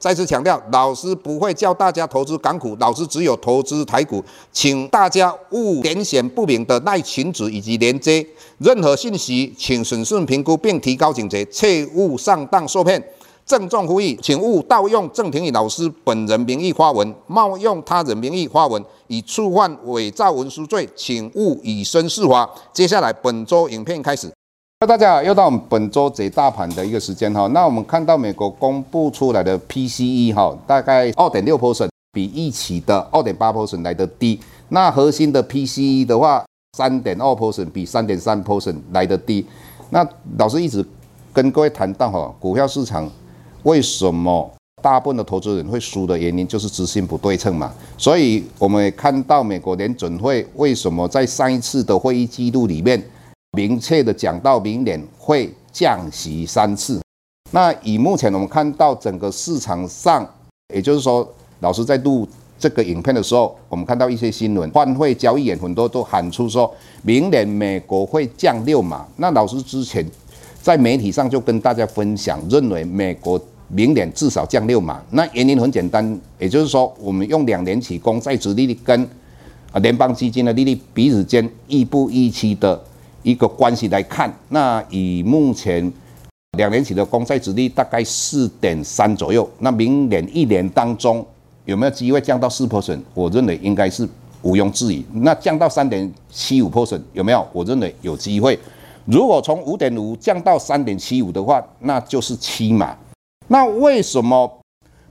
再次强调，老师不会教大家投资港股，老师只有投资台股，请大家勿点选不明的赖群组以及连接。任何信息，请审慎评估并提高警觉，切勿上当受骗。郑重呼吁，请勿盗用郑庭宇老师本人名义发文，冒用他人名义发文，以触犯伪造文书罪，请勿以身试法。接下来，本周影片开始。大家好，又到我们本周解大盘的一个时间哈。那我们看到美国公布出来的 PCE 哈，大概二点六 percent，比预期的二点八 percent 来得低。那核心的 PCE 的话，三点二 percent，比三点三 percent 来得低。那老师一直跟各位谈到哈，股票市场为什么大部分的投资人会输的原因，就是资金不对称嘛。所以我们也看到美国联准会为什么在上一次的会议记录里面。明确的讲到，明年会降息三次。那以目前我们看到整个市场上，也就是说，老师在录这个影片的时候，我们看到一些新闻，换汇交易员很多都喊出说，明年美国会降六码。那老师之前在媒体上就跟大家分享，认为美国明年至少降六码。那原因很简单，也就是说，我们用两年期公债殖利率跟啊联邦基金的利率彼此间亦步亦趋的。一个关系来看，那以目前两年期的公债殖利率大概四点三左右，那明年一年当中有没有机会降到四破损我认为应该是毋庸置疑。那降到三点七五破损有没有？我认为有机会。如果从五点五降到三点七五的话，那就是七码。那为什么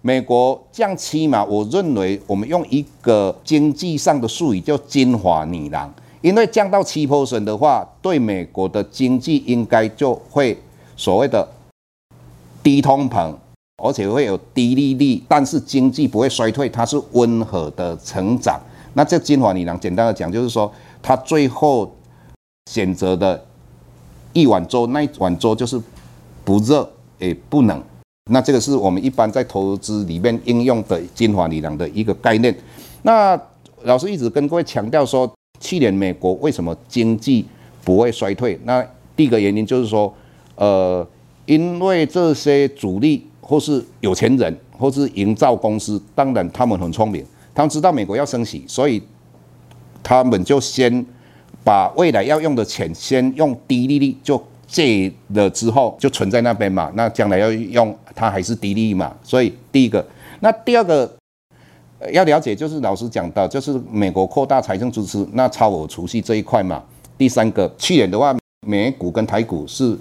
美国降七码？我认为我们用一个经济上的术语叫金华女郎。因为降到七 percent 的话，对美国的经济应该就会所谓的低通膨，而且会有低利率，但是经济不会衰退，它是温和的成长。那这金华女郎简单的讲，就是说它最后选择的一碗粥，那一碗粥就是不热也不冷。那这个是我们一般在投资里面应用的金华女郎的一个概念。那老师一直跟各位强调说。去年美国为什么经济不会衰退？那第一个原因就是说，呃，因为这些主力或是有钱人或是营造公司，当然他们很聪明，他们知道美国要升息，所以他们就先把未来要用的钱先用低利率就借了之后就存在那边嘛，那将来要用它还是低利率嘛，所以第一个，那第二个。要了解，就是老师讲的，就是美国扩大财政支出，那超额储蓄这一块嘛。第三个，去年的话，美股跟台股是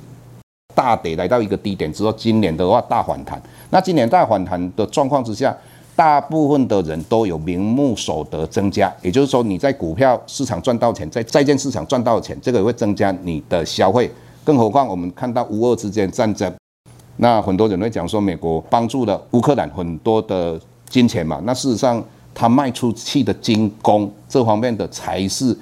大跌来到一个低点之后，今年的话大反弹。那今年大反弹的状况之下，大部分的人都有名目所得增加，也就是说你在股票市场赚到钱，在债券市场赚到钱，这个会增加你的消费。更何况我们看到乌俄之间战争，那很多人会讲说，美国帮助了乌克兰很多的。金钱嘛，那事实上，他卖出去的军工这方面的才是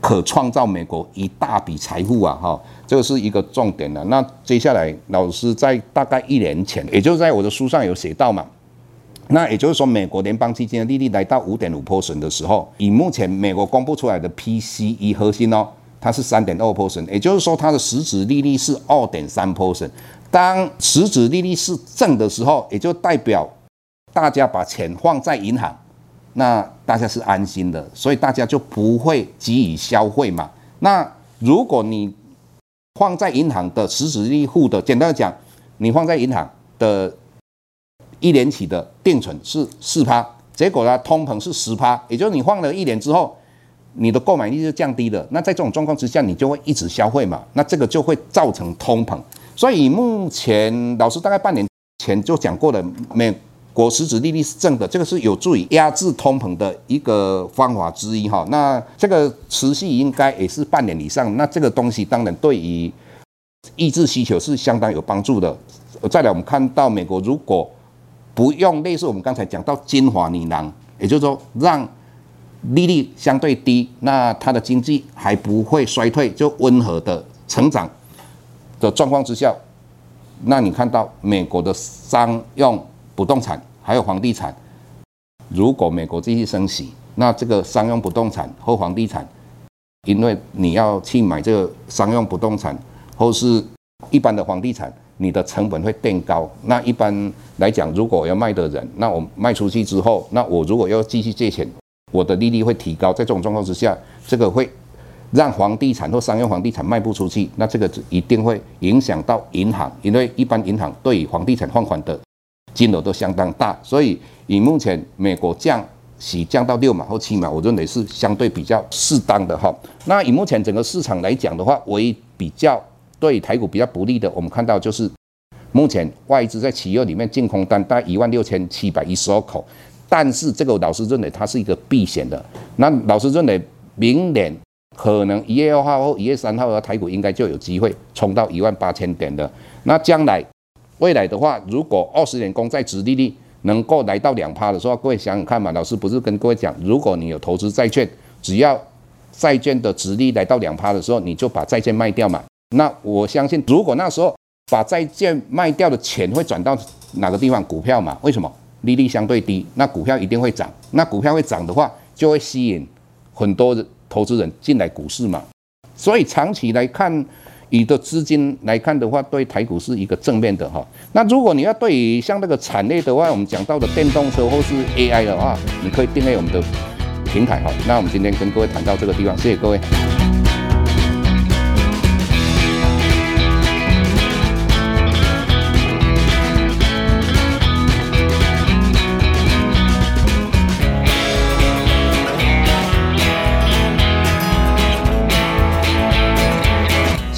可创造美国一大笔财富啊！哈，这是一个重点的。那接下来，老师在大概一年前，也就是在我的书上有写到嘛，那也就是说，美国联邦基金的利率来到五点五 p e r n 的时候，以目前美国公布出来的 PCE 核心哦，它是三点二 p e r n 也就是说，它的实质利率是二点三 p e r n。当实质利率是正的时候，也就代表。大家把钱放在银行，那大家是安心的，所以大家就不会急于消费嘛。那如果你放在银行的实质利户的，简单的讲，你放在银行的一年期的定存是四趴，结果呢，通膨是十趴，也就是你放了一年之后，你的购买力就降低了。那在这种状况之下，你就会一直消费嘛，那这个就会造成通膨。所以目前老师大概半年前就讲过了，没。果实质利率是正的，这个是有助于压制通膨的一个方法之一哈。那这个持续应该也是半年以上。那这个东西当然对于抑制需求是相当有帮助的。再来，我们看到美国如果不用类似我们刚才讲到金华女郎，也就是说让利率相对低，那它的经济还不会衰退，就温和的成长的状况之下，那你看到美国的商用不动产还有房地产，如果美国继续升息，那这个商用不动产或房地产，因为你要去买这个商用不动产或是一般的房地产，你的成本会变高。那一般来讲，如果要卖的人，那我卖出去之后，那我如果要继续借钱。我的利率会提高，在这种状况之下，这个会让房地产或商用房地产卖不出去，那这个一定会影响到银行，因为一般银行对于房地产放款的金额都相当大，所以以目前美国降息降到六码或七码，我认为是相对比较适当的哈。那以目前整个市场来讲的话，唯一比较对台股比较不利的，我们看到就是目前外资在企业里面净空单大概一万六千七百一十二口。但是这个老师认为它是一个避险的。那老师认为明年可能一月二号或一月三号的台股应该就有机会冲到一万八千点的。那将来未来的话，如果二十年公债殖利率能够来到两趴的时候，各位想想看嘛，老师不是跟各位讲，如果你有投资债券，只要债券的殖利率来到两趴的时候，你就把债券卖掉嘛。那我相信，如果那时候把债券卖掉的钱会转到哪个地方？股票嘛？为什么？利率相对低，那股票一定会涨。那股票会涨的话，就会吸引很多投资人进来股市嘛。所以长期来看，你的资金来看的话，对台股是一个正面的哈。那如果你要对于像那个产业的话，我们讲到的电动车或是 AI 的话，你可以订阅我们的平台哈。那我们今天跟各位谈到这个地方，谢谢各位。